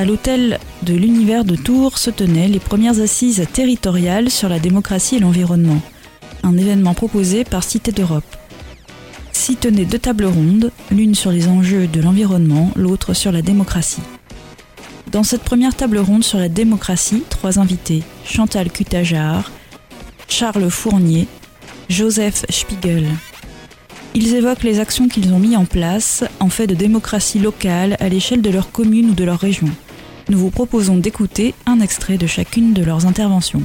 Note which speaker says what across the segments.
Speaker 1: à l'hôtel de l'univers de Tours se tenaient les premières assises territoriales sur la démocratie et l'environnement, un événement proposé par Cité d'Europe. S'y tenaient deux tables rondes, l'une sur les enjeux de l'environnement, l'autre sur la démocratie. Dans cette première table ronde sur la démocratie, trois invités Chantal Cutajar, Charles Fournier, Joseph Spiegel. Ils évoquent les actions qu'ils ont mises en place en fait de démocratie locale à l'échelle de leur commune ou de leur région. Nous vous proposons d'écouter un extrait de chacune de leurs interventions.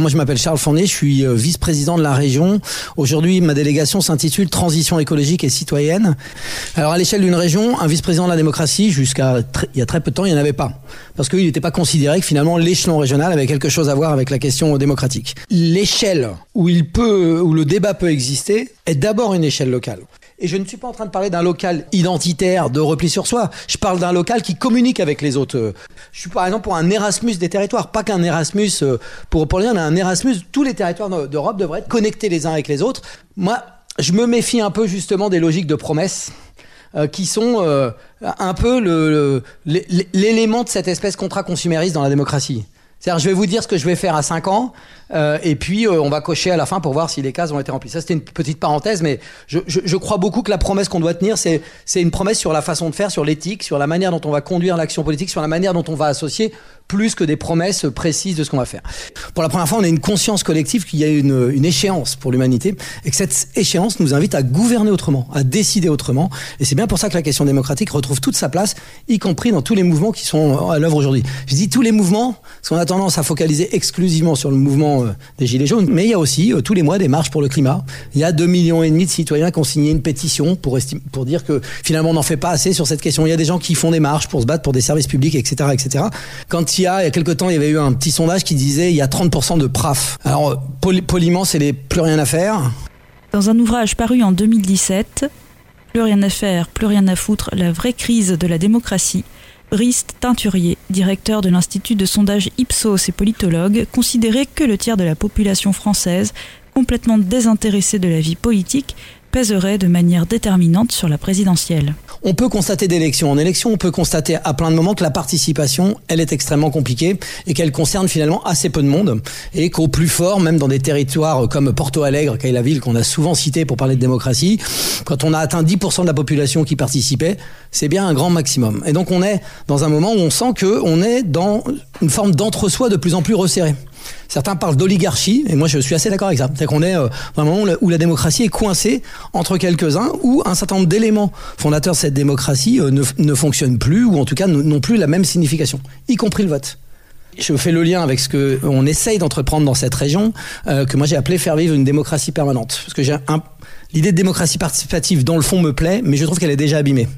Speaker 2: Moi, je m'appelle Charles Fournier, je suis euh, vice-président de la région. Aujourd'hui, ma délégation s'intitule Transition écologique et citoyenne. Alors, à l'échelle d'une région, un vice-président de la démocratie, jusqu'à il y a très peu de temps, il n'y en avait pas. Parce qu'il n'était pas considéré que finalement l'échelon régional avait quelque chose à voir avec la question démocratique. L'échelle où le débat peut exister, est d'abord une échelle locale. Et je ne suis pas en train de parler d'un local identitaire de repli sur soi. Je parle d'un local qui communique avec les autres. Je suis par exemple pour un Erasmus des territoires, pas qu'un Erasmus euh, pour pour rien, un Erasmus. Tous les territoires d'Europe devraient être connectés les uns avec les autres. Moi, je me méfie un peu justement des logiques de promesses. Euh, qui sont euh, un peu l'élément de cette espèce contrat consumériste dans la démocratie. C'est-à-dire, je vais vous dire ce que je vais faire à 5 ans, euh, et puis euh, on va cocher à la fin pour voir si les cases ont été remplies. Ça, c'était une petite parenthèse, mais je, crois beaucoup que la promesse qu'on doit tenir, c'est une promesse sur la façon de faire, sur l'éthique, sur la manière dont on va conduire l'action politique, sur la manière dont on va associer, plus que des promesses précises de ce qu'on va faire. Pour la première fois, on a une conscience collective qu'il y a une échéance pour l'humanité, et que cette échéance nous invite à gouverner autrement, à décider autrement. Et c'est bien pour ça que la question démocratique retrouve toute sa place, y compris dans tous les mouvements qui sont à l'œuvre aujourd'hui. Je dis tous les mouvements, parce qu'on a tendance à focaliser exclusivement sur le mouvement euh, des Gilets jaunes, mais il y a aussi euh, tous les mois des marches pour le climat. Il y a 2 millions et demi de citoyens qui ont signé une pétition pour, dire que finalement on n'en fait pas assez sur cette question. Il y a des gens qui font des marches pour se battre pour des services publics, etc. etc. Quand il y a, il y a quelques temps, il y avait eu un petit sondage qui disait il y a 30% de PRAF. Alors, euh, poliment, c'est les plus rien à faire.
Speaker 1: Dans un ouvrage paru en 2017, Plus rien à faire, plus rien à foutre, la vraie crise de la démocratie, Brice Teinturier, directeur de l'Institut de sondage Ipsos et politologue, considérait que le tiers de la population française, complètement désintéressée de la vie politique, pèserait de manière déterminante sur la présidentielle.
Speaker 2: On peut constater d'élection en élection, on peut constater à plein de moments que la participation, elle est extrêmement compliquée et qu'elle concerne finalement assez peu de monde et qu'au plus fort, même dans des territoires comme Porto Alegre, qui est la ville qu'on a souvent citée pour parler de démocratie, quand on a atteint 10% de la population qui participait, c'est bien un grand maximum. Et donc on est dans un moment où on sent que on est dans une forme d'entre-soi de plus en plus resserré. Certains parlent d'oligarchie, et moi je suis assez d'accord avec ça. C'est qu'on est euh, dans un moment où la démocratie est coincée entre quelques-uns, où un certain nombre d'éléments fondateurs de cette démocratie euh, ne, ne fonctionnent plus, ou en tout cas n'ont plus la même signification, y compris le vote je fais le lien avec ce que on essaye d'entreprendre dans cette région, euh, que moi j'ai appelé faire vivre une démocratie permanente. Parce que j'ai un, l'idée de démocratie participative dans le fond me plaît, mais je trouve qu'elle est déjà abîmée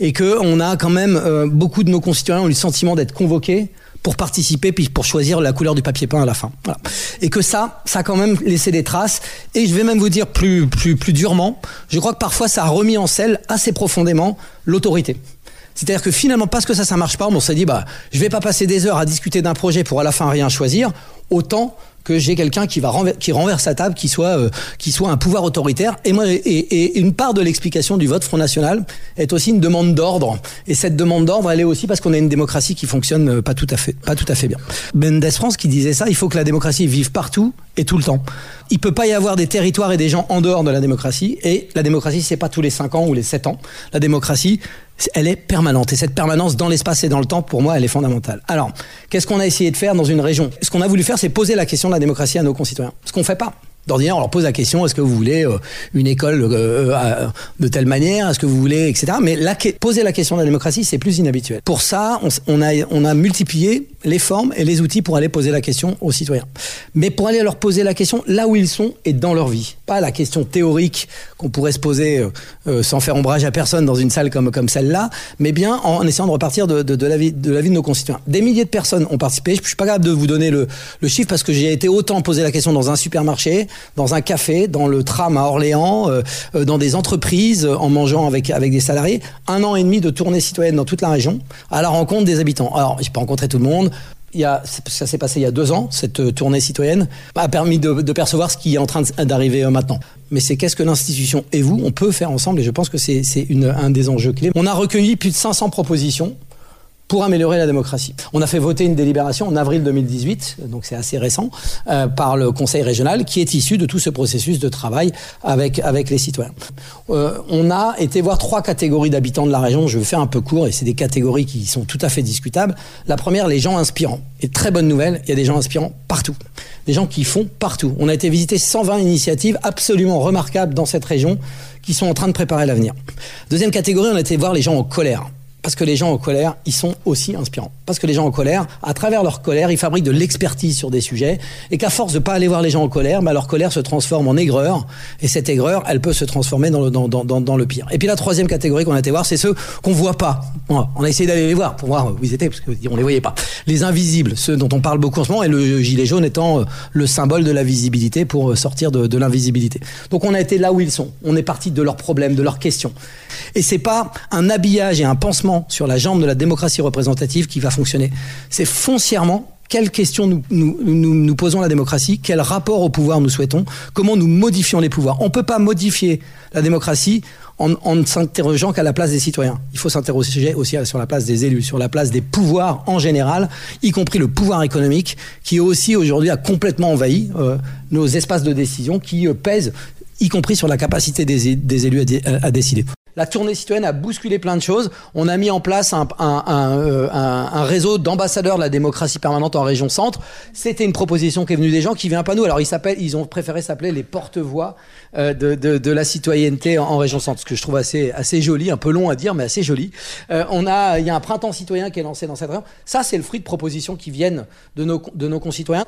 Speaker 2: et que on a quand même euh, beaucoup de nos concitoyens ont le sentiment d'être convoqués pour participer puis pour choisir la couleur du papier peint à la fin. Voilà. Et que ça, ça a quand même laissé des traces. Et je vais même vous dire plus, plus, plus durement, je crois que parfois ça a remis en selle assez profondément l'autorité. C'est-à-dire que finalement, parce que ça, ça marche pas, on s'est dit, bah, je vais pas passer des heures à discuter d'un projet pour à la fin rien choisir. Autant que j'ai quelqu'un qui va renverse sa table, qui soit euh, qui soit un pouvoir autoritaire. Et moi, et, une part de l'explication du vote Front National est aussi une demande d'ordre. Et cette demande d'ordre, elle est aussi parce qu'on a une démocratie qui fonctionne euh, pas tout à fait pas tout à fait bien. Mendes France qui disait ça, il faut que la démocratie vive partout et tout le temps. Il peut pas y avoir des territoires et des gens en dehors de la démocratie. Et la démocratie, c'est pas tous les 5 ans ou les 7 ans. La démocratie, elle est permanente. Et cette permanence dans l'espace et dans le temps, pour moi, elle est fondamentale. Alors, qu'est-ce qu'on a essayé de faire dans une région? Ce qu'on a voulu faire, c'est poser la question de la démocratie à nos concitoyens. Ce qu'on fait pas. D'ordinaire, on leur pose la question est-ce que vous voulez euh, une école euh, euh, de telle manière Est-ce que vous voulez, etc. Mais la, poser la question de la démocratie, c'est plus inhabituel. Pour ça, on, on, a, on a multiplié les formes et les outils pour aller poser la question aux citoyens. Mais pour aller leur poser la question là où ils sont et dans leur vie. Pas la question théorique qu'on pourrait se poser euh, euh, sans faire ombrage à personne dans une salle comme, comme celle-là, mais bien en essayant de repartir de, de, de, la vie, de la vie de nos concitoyens. Des milliers de personnes ont participé. Je suis pas capable de vous donner le, le chiffre parce que j'ai été autant poser la question dans un supermarché, dans un café, dans le tram à Orléans, euh, dans des entreprises, en mangeant avec, avec des salariés. Un an et demi de tournée citoyenne dans toute la région à la rencontre des habitants. Alors, j'ai pas rencontré tout le monde il y a, ça s'est passé il y a deux ans, cette euh, tournée citoyenne a permis de, de percevoir ce qui est en train d'arriver euh, maintenant. Mais c'est qu'est-ce que l'institution et vous, on peut faire ensemble, et je pense que c'est un des enjeux clés. On a recueilli plus de 500 propositions pour améliorer la démocratie. On a fait voter une délibération en avril 2018, donc c'est assez récent, euh, par le Conseil régional, qui est issu de tout ce processus de travail avec, les citoyens. Euh, on a été voir trois catégories d'habitants de la région, je vais faire un peu court, et c'est des catégories qui sont tout à fait discutables. La première, les gens inspirants. Et très bonne nouvelle, il y a des gens inspirants partout. Des gens qui font partout. On a été visiter 120 initiatives absolument remarquables dans cette région qui sont en train de préparer l'avenir. Deuxième catégorie, on a été voir les gens en colère parce que les gens en colère, ils sont aussi inspirants. Parce que les gens en colère, à travers leur colère, ils fabriquent de l'expertise sur des sujets, et qu'à force de pas aller voir les gens en colère, bah, leur colère se transforme en aigreur, et cette aigreur, elle peut se transformer dans le, dans, dans, dans le pire. Et puis la troisième catégorie qu'on a été voir, c'est ceux qu'on voit pas. On a essayé d'aller les voir pour voir où ils étaient, parce qu'on les voyait pas. Les invisibles, ceux dont on parle beaucoup en ce moment, et le gilet jaune étant euh, le symbole de la visibilité pour euh, sortir de, de l'invisibilité. Donc on a été là où ils sont. On est parti de leurs problèmes, de leurs questions. Et c'est pas un habillage et un pansement sur la jambe de la démocratie représentative qui va fonctionner. C'est foncièrement quelles questions nous, posons la démocratie, quel rapport au pouvoir nous souhaitons, comment nous modifions les pouvoirs. On ne peut pas modifier la démocratie en, ne s'interrogeant qu'à la place des citoyens. Il faut s'interroger aussi sur la place des élus, sur la place des pouvoirs en général, y compris le pouvoir économique, qui aussi aujourd'hui a complètement envahi euh, nos espaces de décision, qui euh, pèsent y compris sur la capacité des, élus à décider. La tournée citoyenne a bousculé plein de choses. On a mis en place un, un, un, euh, un réseau d'ambassadeurs de la démocratie permanente en région centre. C'était une proposition qui est venue des gens qui viennent pas nous. Alors ils s'appellent, ils ont préféré s'appeler les porte-voix euh, de, de, de, la citoyenneté en, en, région centre, ce que je trouve assez assez joli, un peu long à dire, mais assez joli. Euh, on a, il y a un printemps citoyen qui est lancé dans cette région. Ça, c'est le fruit de propositions qui viennent de nos de nos concitoyens.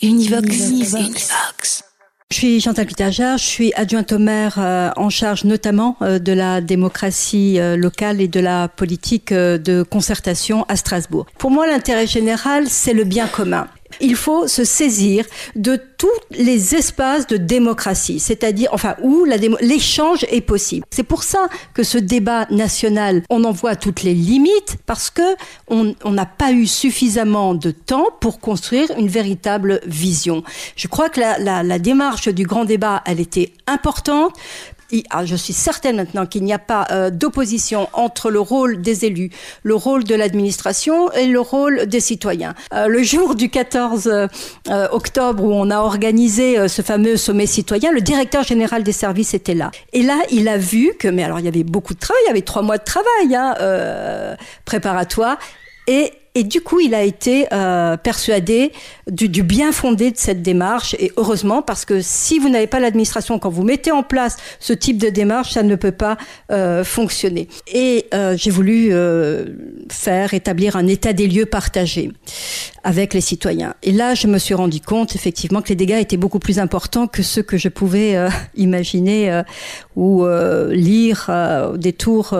Speaker 3: Univox. Univox. Univox.
Speaker 4: Je suis Chantal Pitagère, je suis adjointe au maire euh, en charge notamment euh, de la démocratie euh, locale et de la politique de concertation à Strasbourg. Pour moi, l'intérêt général, c'est le bien commun. Il faut se saisir de tous les espaces de démocratie, c'est-à-dire, enfin, où l'échange est possible. C'est pour ça que ce débat national, on en voit toutes les limites, parce que on n'a pas eu suffisamment de temps pour construire une véritable vision. Je crois que la, la, démarche du grand débat, elle était importante je suis certaine maintenant qu'il n'y a pas euh, d'opposition entre le rôle des élus, le rôle de l'administration et le rôle des citoyens. Euh, le jour du 14 euh, octobre où on a organisé ce fameux sommet citoyen, le directeur général des services était là. Et là, il a vu que, mais alors il y avait beaucoup de travail, il y avait trois mois de travail hein, préparatoire, et et du coup, il a été euh, persuadé du, du, bien fondé de cette démarche. Et heureusement, parce que si vous n'avez pas l'administration, quand vous mettez en place ce type de démarche, ça ne peut pas euh, fonctionner. Et euh, j'ai voulu euh, faire établir un état des lieux partagé avec les citoyens. Et là, je me suis rendu compte effectivement que les dégâts étaient beaucoup plus importants que ceux que je pouvais euh, imaginer euh, ou lire au détour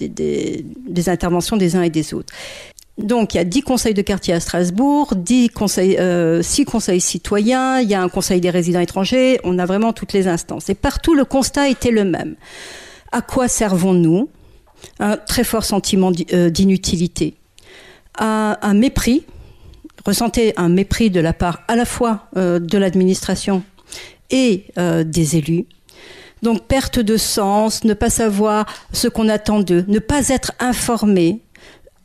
Speaker 4: des, interventions des uns et des autres. Donc, il y a 10 conseils de quartier à Strasbourg, 10 conseils, euh, 6 conseils citoyens, il y a un conseil des résidents étrangers, on a vraiment toutes les instances. Et partout, le constat était le même. À quoi servons-nous? Un très fort sentiment d'inutilité. Un, mépris, ressentez un mépris de la part à la fois euh, de l'administration et euh, des élus. Donc perte de sens, ne pas savoir ce qu'on attend d'eux, ne pas être informé,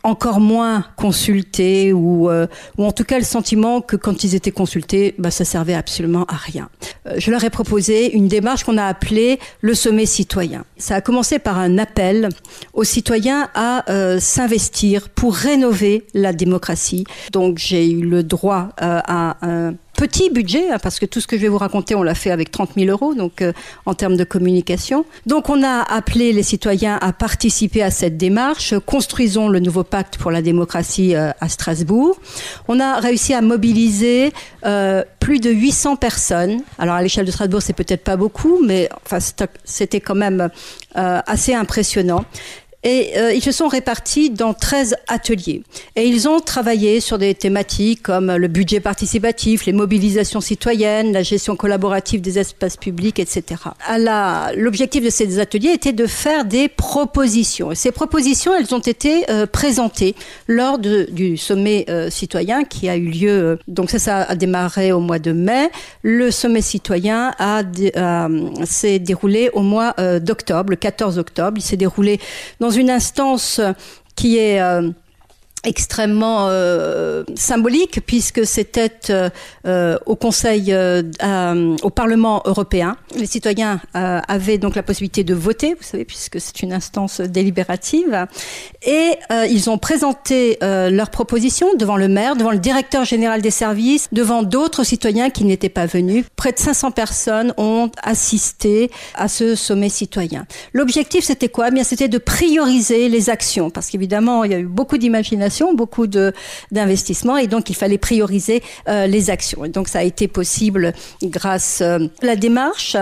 Speaker 4: encore moins consultés ou, euh, ou en tout cas le sentiment que quand ils étaient consultés, bah, ça servait absolument à rien. Euh, je leur ai proposé une démarche qu'on a appelée le sommet citoyen. Ça a commencé par un appel aux citoyens à euh, s'investir pour rénover la démocratie. Donc j'ai eu le droit euh, à un petit budget, hein, parce que tout ce que je vais vous raconter, on l'a fait avec 30 000 euros, donc euh, en termes de communication. Donc on a appelé les citoyens à participer à cette démarche. Construisons le nouveau pacte pour la démocratie euh, à Strasbourg. On a réussi à mobiliser euh, plus de 800 personnes. Alors à l'échelle de Strasbourg, c'est peut-être pas beaucoup, mais c'était quand même assez impressionnant. Et euh, ils se sont répartis dans 13 ateliers. Et ils ont travaillé sur des thématiques comme le budget participatif, les mobilisations citoyennes, la gestion collaborative des espaces publics, etc. L'objectif de ces ateliers était de faire des propositions. Ces propositions, elles ont été euh, présentées lors du sommet euh, citoyen qui a eu lieu, donc ça, ça a démarré au mois de mai. Le sommet citoyen a, s'est déroulé au mois d'octobre, le 14 octobre. Il s'est déroulé dans une instance qui est euh, extrêmement euh, symbolique puisque c'était euh, euh au Conseil, euh, au Parlement européen. Les citoyens avaient donc la possibilité de voter, vous savez, puisque c'est une instance délibérative, et ils ont présenté leurs propositions devant le maire, devant le directeur général des services, devant d'autres citoyens qui n'étaient pas venus. Près de 500 personnes ont assisté à ce sommet citoyen. L'objectif, c'était quoi? Eh Bien, c'était de prioriser les actions, parce qu'évidemment, il y a eu beaucoup d'imagination beaucoup d'investissements et donc il fallait prioriser euh, les actions. Et donc ça a été possible grâce à euh, la démarche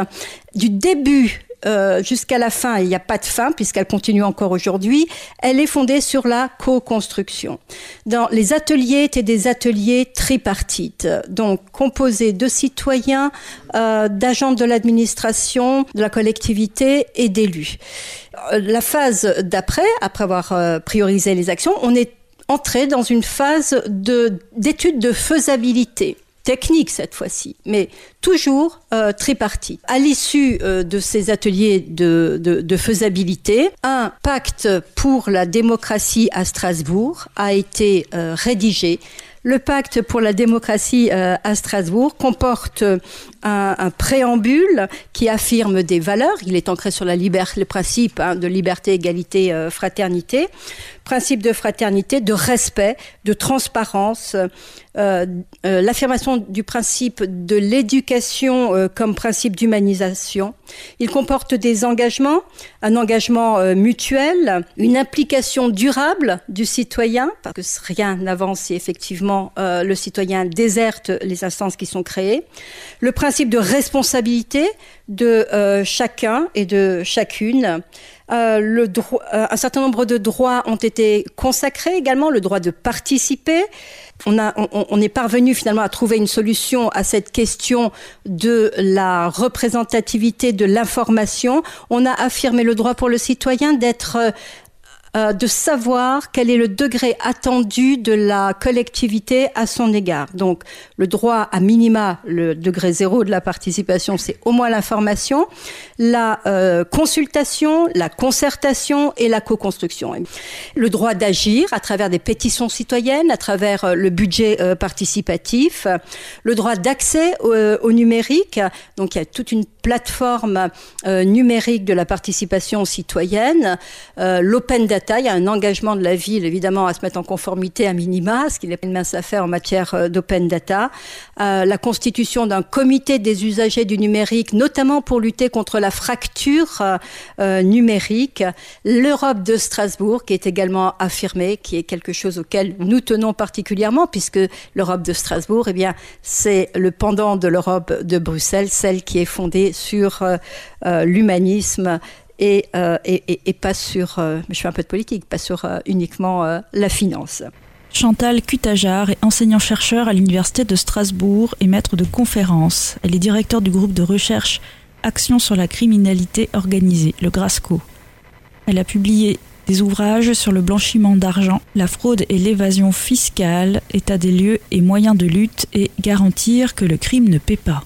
Speaker 4: du début euh, jusqu'à la fin, il n'y a pas de fin puisqu'elle continue encore aujourd'hui, elle est fondée sur la co-construction. Dans les ateliers étaient des ateliers tripartites, donc composés de citoyens, d'agents de l'administration, de la collectivité et d'élus. La phase d'après, après avoir priorisé les actions, on est entrer dans une phase d'étude de, faisabilité technique cette fois-ci, mais toujours euh, tripartite. À l'issue euh, de ces ateliers de, faisabilité, un pacte pour la démocratie à Strasbourg a été euh, rédigé le pacte pour la démocratie à Strasbourg comporte un, préambule qui affirme des valeurs. Il est ancré sur la le principe hein, de liberté, égalité, euh, fraternité. Principe de fraternité, de respect, de transparence, euh, l'affirmation du principe de l'éducation comme principe d'humanisation. Il comporte des engagements, un engagement mutuel, une implication durable du citoyen, parce que rien n'avance si effectivement euh, le citoyen déserte les instances qui sont créées, le principe de responsabilité de euh, chacun et de chacune. Euh, le un certain nombre de droits ont été consacrés également, le droit de participer. On, a, on, est parvenu finalement à trouver une solution à cette question de la représentativité de l'information. On a affirmé le droit pour le citoyen d'être euh, de savoir quel est le degré attendu de la collectivité à son égard. Donc, le droit à minima, le degré zéro de la participation, c'est au moins l'information, la euh, consultation, la concertation et la co-construction. Le droit d'agir à travers des pétitions citoyennes, à travers euh, le budget participatif, le droit d'accès au, numérique. Donc, il y a toute une plateforme numérique de la participation citoyenne, l'open data il y a un engagement de la ville, évidemment, à se mettre en conformité à minima, ce qui n'est pas une mince affaire en matière euh, d'open data. Euh, la constitution d'un comité des usagers du numérique, notamment pour lutter contre la fracture euh, numérique. L'Europe de Strasbourg, qui est également affirmée, qui est quelque chose auquel nous tenons particulièrement, puisque l'Europe de Strasbourg, eh bien, c'est le pendant de l'Europe de Bruxelles, celle qui est fondée sur l'humanisme euh, et, pas sur, euh, je fais un peu de politique, pas sur euh, uniquement la finance.
Speaker 1: Chantal Cutajar est enseignant-chercheur à l'Université de Strasbourg et maître de conférences. Elle est directeur du groupe de recherche Action sur la criminalité organisée, le GRASCO. Elle a publié des ouvrages sur le blanchiment d'argent, la fraude et l'évasion fiscale, état des lieux et moyens de lutte et garantir que le crime ne paie pas.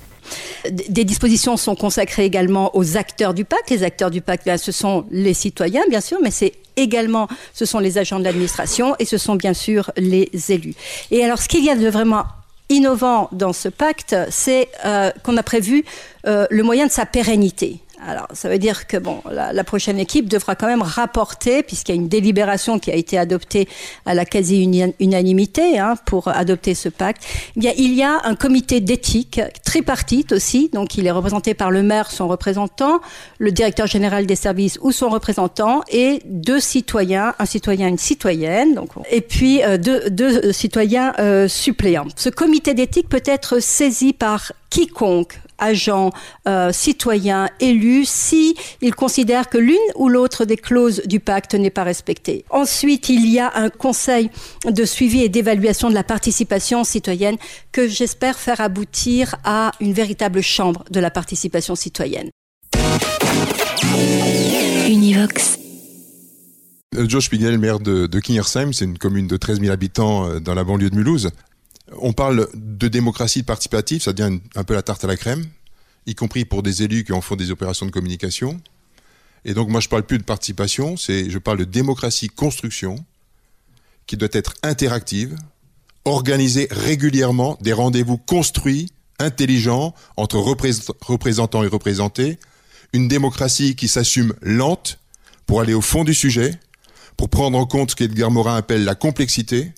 Speaker 4: Des dispositions sont consacrées également aux acteurs du pacte. Les acteurs du pacte, ce sont les citoyens, bien sûr, mais c'est également, ce sont les agents de l'administration et ce sont bien sûr les élus. Et alors, ce qu'il y a de vraiment innovant dans ce pacte, c'est euh, qu'on a prévu euh, le moyen de sa pérennité. Alors, ça veut dire que bon, la, prochaine équipe devra quand même rapporter, puisqu'il y a une délibération qui a été adoptée à la quasi-unanimité hein, pour adopter ce pacte. Eh il y a un comité d'éthique tripartite aussi, donc il est représenté par le maire, son représentant, le directeur général des services ou son représentant, et deux citoyens, un citoyen, une citoyenne, donc, et puis euh, deux, deux, citoyens euh, suppléants. Ce comité d'éthique peut être saisi par quiconque agent, euh, citoyen, élu, si il considère que l'une ou l'autre des clauses du pacte n'est pas respectée. Ensuite, il y a un conseil de suivi et d'évaluation de la participation citoyenne que j'espère faire aboutir à une véritable chambre de la participation citoyenne.
Speaker 5: Univox. Euh, Joe Spiegel, maire de, de Kingersheim, c'est une commune de 13 000 habitants euh, dans la banlieue de Mulhouse. On parle de démocratie participative, ça devient un peu la tarte à la crème, y compris pour des élus qui en font des opérations de communication. Et donc moi je parle plus de participation, c'est je parle de démocratie construction qui doit être interactive, organiser régulièrement des rendez-vous construits, intelligents entre représentants et représentés, une démocratie qui s'assume lente pour aller au fond du sujet, pour prendre en compte ce qu'Edgar Morin appelle la complexité,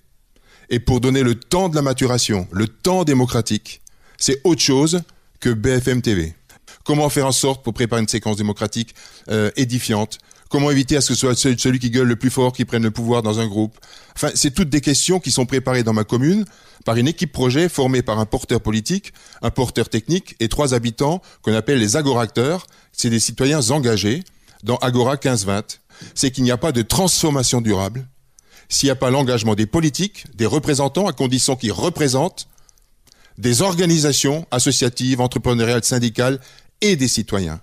Speaker 5: et pour donner le temps de la maturation, le temps démocratique, c'est autre chose que BFM TV. Comment faire en sorte pour préparer une séquence démocratique euh, édifiante? Comment éviter à ce que ce soit celui qui gueule le plus fort qui prenne le pouvoir dans un groupe? Enfin, c'est toutes des questions qui sont préparées dans ma commune par une équipe projet formée par un porteur politique, un porteur technique et trois habitants qu'on appelle les agoracteurs. C'est des citoyens engagés dans Agora 1520. C'est qu'il n'y a pas de transformation durable s'il n'y a pas l'engagement des politiques, des représentants, à condition qu'ils représentent des organisations associatives, entrepreneuriales, syndicales et des citoyens.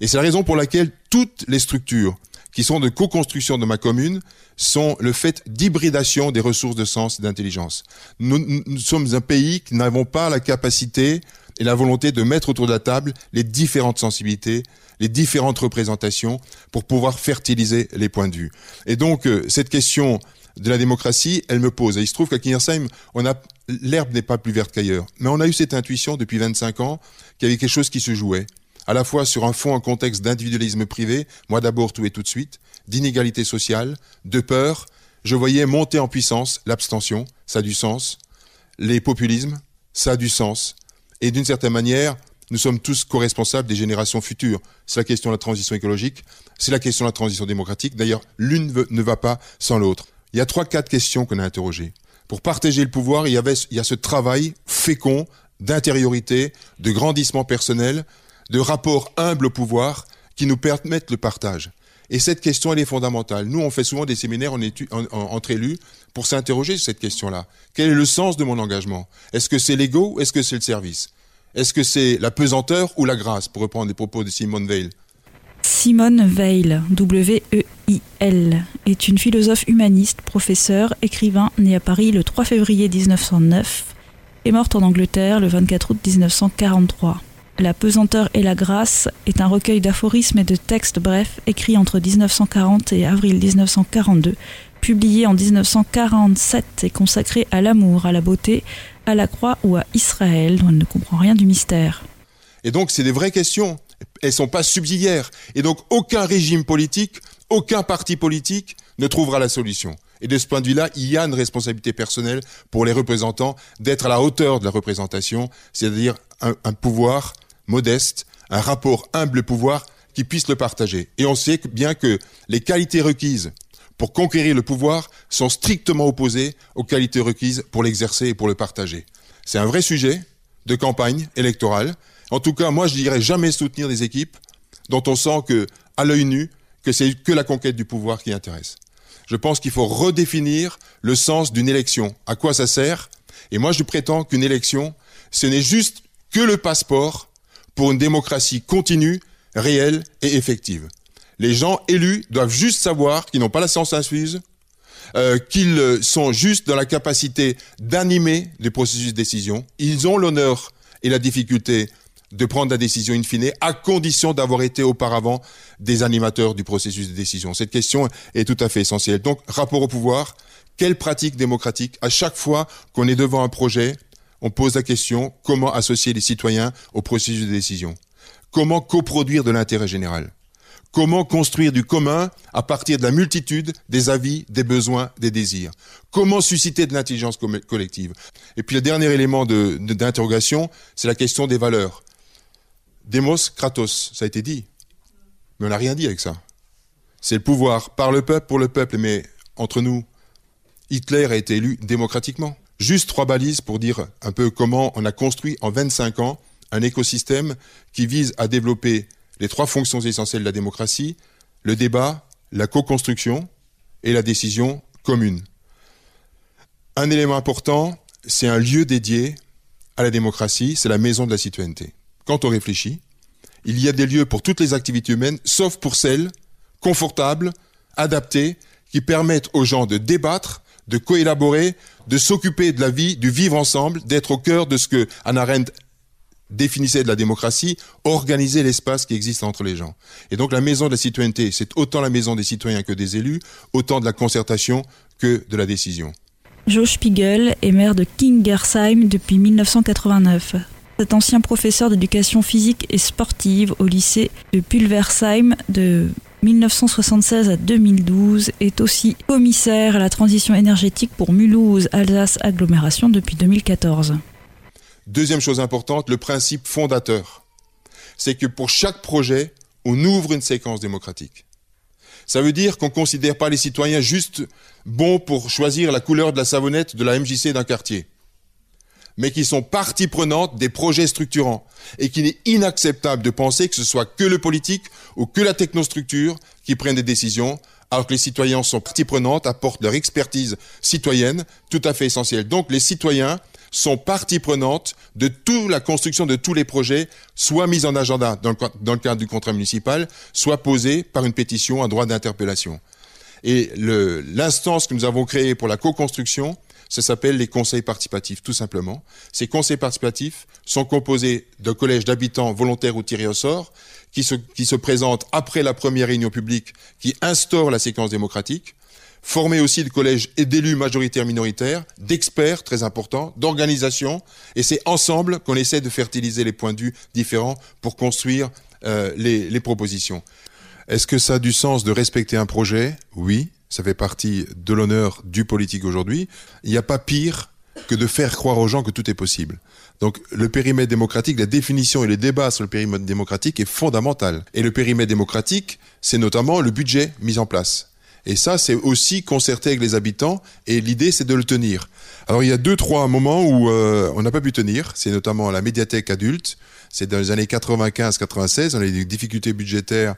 Speaker 5: Et c'est la raison pour laquelle toutes les structures qui sont de co-construction de ma commune sont le fait d'hybridation des ressources de sens et d'intelligence. Nous, nous, sommes un pays qui n'avons pas la capacité et la volonté de mettre autour de la table les différentes sensibilités, les différentes représentations pour pouvoir fertiliser les points de vue. Et donc, euh, cette question de la démocratie, elle me pose. Et il se trouve qu'à Kingersheim, l'herbe n'est pas plus verte qu'ailleurs. Mais on a eu cette intuition depuis 25 ans qu'il y avait quelque chose qui se jouait. À la fois sur un fond, un contexte d'individualisme privé, moi d'abord, tout et tout de suite, d'inégalité sociale, de peur. Je voyais monter en puissance l'abstention, ça a du sens. Les populismes, ça a du sens. Et d'une certaine manière, nous sommes tous co-responsables des générations futures. C'est la question de la transition écologique, c'est la question de la transition démocratique. D'ailleurs, l'une ne va pas sans l'autre. Il y a trois, quatre questions qu'on a interrogées. Pour partager le pouvoir, il y, avait, a ce travail fécond d'intériorité, de grandissement personnel, de rapport humble au pouvoir qui nous permettent le partage. Et cette question, elle est fondamentale. Nous, on fait souvent des séminaires en entre élus pour s'interroger sur cette question-là. Quel est le sens de mon engagement? Est-ce que c'est l'ego ou est-ce que c'est le service? Est-ce que c'est la pesanteur ou la grâce, pour reprendre les propos de Simone Veil
Speaker 1: Simone Weil, W-E-I-L, est une philosophe humaniste, professeure, écrivain, née à Paris le 3 février 1909 et morte en Angleterre le 24 août 1943. La pesanteur et la grâce est un recueil d'aphorismes et de textes brefs écrits entre 1940 et avril 1942, publié en 1947 et consacré à l'amour, à la beauté, à la croix ou à Israël, dont elle ne comprend rien du mystère.
Speaker 5: Et donc, c'est des vraies questions. Elles sont pas subsidiaires. Et donc, aucun régime politique, aucun parti politique ne trouvera la solution. Et de ce point de vue-là, il y a une responsabilité personnelle pour les représentants d'être à la hauteur de la représentation, c'est-à-dire un, un, pouvoir modeste, un rapport humble pouvoir qui puisse le partager. Et on sait bien que les qualités requises pour conquérir le pouvoir sont strictement opposées aux qualités requises pour l'exercer et pour le partager. C'est un vrai sujet de campagne électorale. En tout cas, moi, je dirais jamais soutenir des équipes dont on sent que, à l'œil nu, que c'est que la conquête du pouvoir qui intéresse. Je pense qu'il faut redéfinir le sens d'une élection. À quoi ça sert? Et moi, je prétends qu'une élection, ce n'est juste que le passeport pour une démocratie continue, réelle et effective. Les gens élus doivent juste savoir qu'ils n'ont pas la science infuse, euh, qu'ils sont juste dans la capacité d'animer les processus de décision. Ils ont l'honneur et la difficulté de prendre la décision in fine, à condition d'avoir été auparavant des animateurs du processus de décision. Cette question est tout à fait essentielle. Donc, rapport au pouvoir, quelle pratique démocratique À chaque fois qu'on est devant un projet, on pose la question comment associer les citoyens au processus de décision? Comment coproduire de l'intérêt général? Comment construire du commun à partir de la multitude des avis, des besoins, des désirs? Comment susciter de l'intelligence collective? Et puis le dernier élément d'interrogation, c'est la question des valeurs. Demos, Kratos, ça a été dit. Mais on n'a rien dit avec ça. C'est le pouvoir par le peuple, pour le peuple, mais entre nous, Hitler a été élu démocratiquement. Juste trois balises pour dire un peu comment on a construit en 25 ans un écosystème qui vise à développer les trois fonctions essentielles de la démocratie, le débat, la co-construction et la décision commune. Un élément important, c'est un lieu dédié à la démocratie, c'est la maison de la citoyenneté. Quand on réfléchit, il y a des lieux pour toutes les activités humaines, sauf pour celles confortables, adaptées, qui permettent aux gens de débattre, de coélaborer, de s'occuper de la vie, du vivre ensemble, d'être au cœur de ce que Arendt définissait de la démocratie, organiser l'espace qui existe entre les gens. Et donc la maison de la citoyenneté, c'est autant la maison des citoyens que des élus, autant de la concertation que de la décision.
Speaker 1: Joe Spiegel est maire de Kingersheim depuis 1989. Cet ancien professeur d'éducation physique et sportive au lycée de Pulversheim de 1976 à 2012 est aussi commissaire à la transition énergétique pour Mulhouse Alsace Agglomération depuis 2014.
Speaker 5: Deuxième chose importante, le principe fondateur. C'est que pour chaque projet, on ouvre une séquence démocratique. Ça veut dire qu'on ne considère pas les citoyens juste bons pour choisir la couleur de la savonnette de la MJC d'un quartier, mais qui sont partie prenante des projets structurants et qu'il est inacceptable de penser que ce soit que le politique ou que la technostructure qui prennent des décisions, alors que les citoyens sont partie prenante, apportent leur expertise citoyenne, tout à fait essentielle. Donc les citoyens sont partie prenante de toute la construction de tous les projets, soit mis en agenda dans le, cadre du contrat municipal, soit posés par une pétition, un droit d'interpellation. Et l'instance que nous avons créée pour la co-construction, ça s'appelle les conseils participatifs, tout simplement. Ces conseils participatifs sont composés d'un collège d'habitants volontaires ou tirés au sort, qui se, qui se présentent après la première réunion publique, qui instaure la séquence démocratique, former aussi le collège et d'élus majoritaires minoritaires, d'experts très importants, d'organisations, et c'est ensemble qu'on essaie de fertiliser les points de vue différents pour construire euh, les, les propositions. Est-ce que ça a du sens de respecter un projet? Oui, ça fait partie de l'honneur du politique aujourd'hui. Il n'y a pas pire que de faire croire aux gens que tout est possible. Donc le périmètre démocratique, la définition et le débat sur le périmètre démocratique est fondamental. Et le périmètre démocratique, c'est notamment le budget mis en place. Et ça, c'est aussi concerté avec les habitants. Et l'idée, c'est de le tenir. Alors, il y a deux, trois moments où euh, on n'a pas pu tenir. C'est notamment la médiathèque adulte. C'est dans les années 95-96. On a eu des difficultés budgétaires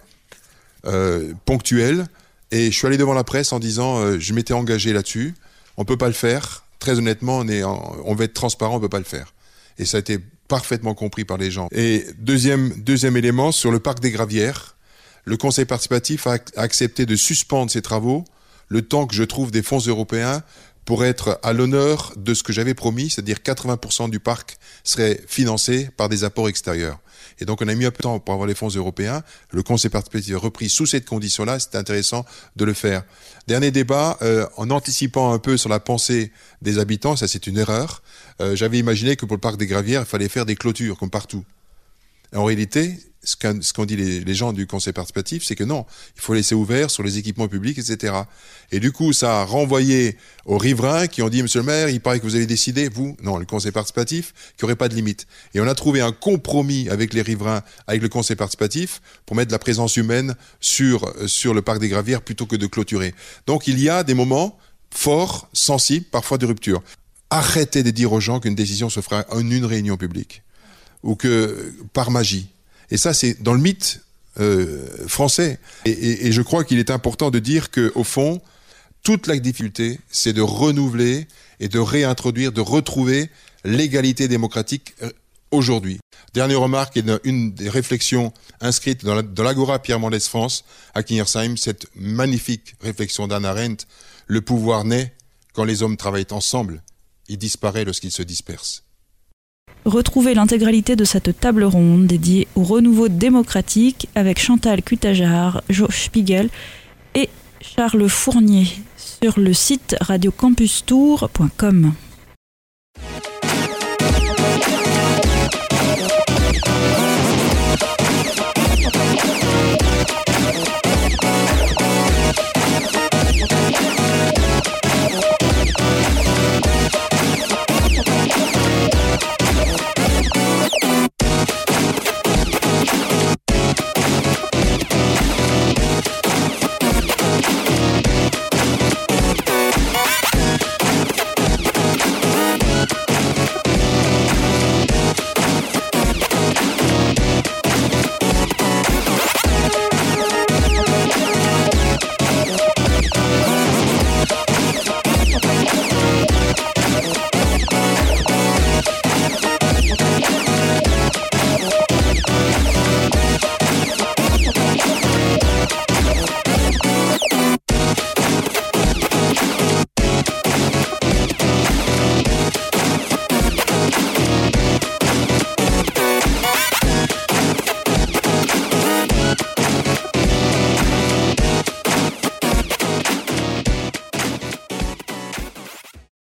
Speaker 5: euh, ponctuelles. Et je suis allé devant la presse en disant, euh, je m'étais engagé là-dessus. On peut pas le faire. Très honnêtement, on, est on va être transparent, on peut pas le faire. Et ça a été parfaitement compris par les gens. Et deuxième, deuxième élément, sur le parc des Gravières, le Conseil participatif a accepté de suspendre ses travaux le temps que je trouve des fonds européens pour être à l'honneur de ce que j'avais promis, c'est-à-dire 80% du parc serait financé par des apports extérieurs. Et donc on a mis un peu de temps pour avoir les fonds européens. Le Conseil participatif a repris sous cette condition-là. C'est intéressant de le faire. Dernier débat, euh, en anticipant un peu sur la pensée des habitants, ça c'est une erreur. Euh, j'avais imaginé que pour le parc des Gravières, il fallait faire des clôtures comme partout. En réalité, ce qu'ont dit les, gens du conseil participatif, c'est que non, il faut laisser ouvert sur les équipements publics, etc. Et du coup, ça a renvoyé aux riverains qui ont dit, Monsieur le maire, il paraît que vous avez décidé, vous, non, le conseil participatif, qu'il n'y aurait pas de limite. Et on a trouvé un compromis avec les riverains, avec le conseil participatif, pour mettre la présence humaine sur, sur le parc des Gravières plutôt que de clôturer. Donc il y a des moments forts, sensibles, parfois de rupture. Arrêtez de dire aux gens qu'une décision se fera en une réunion publique ou que par magie. Et ça, c'est dans le mythe euh, français. Et, je crois qu'il est important de dire que, au fond, toute la difficulté, c'est de renouveler et de réintroduire, de retrouver l'égalité démocratique euh, aujourd'hui. Dernière remarque et une des réflexions inscrites dans l'Agora Pierre Mendès France à Kingersheim, cette magnifique réflexion d'Anna Arendt, le pouvoir naît quand les hommes travaillent ensemble, il disparaît lorsqu'ils se dispersent.
Speaker 1: Retrouvez l'intégralité de cette table ronde dédiée au renouveau démocratique avec Chantal Cutajar, Joe Spiegel et Charles Fournier sur le site radiocampustour.com.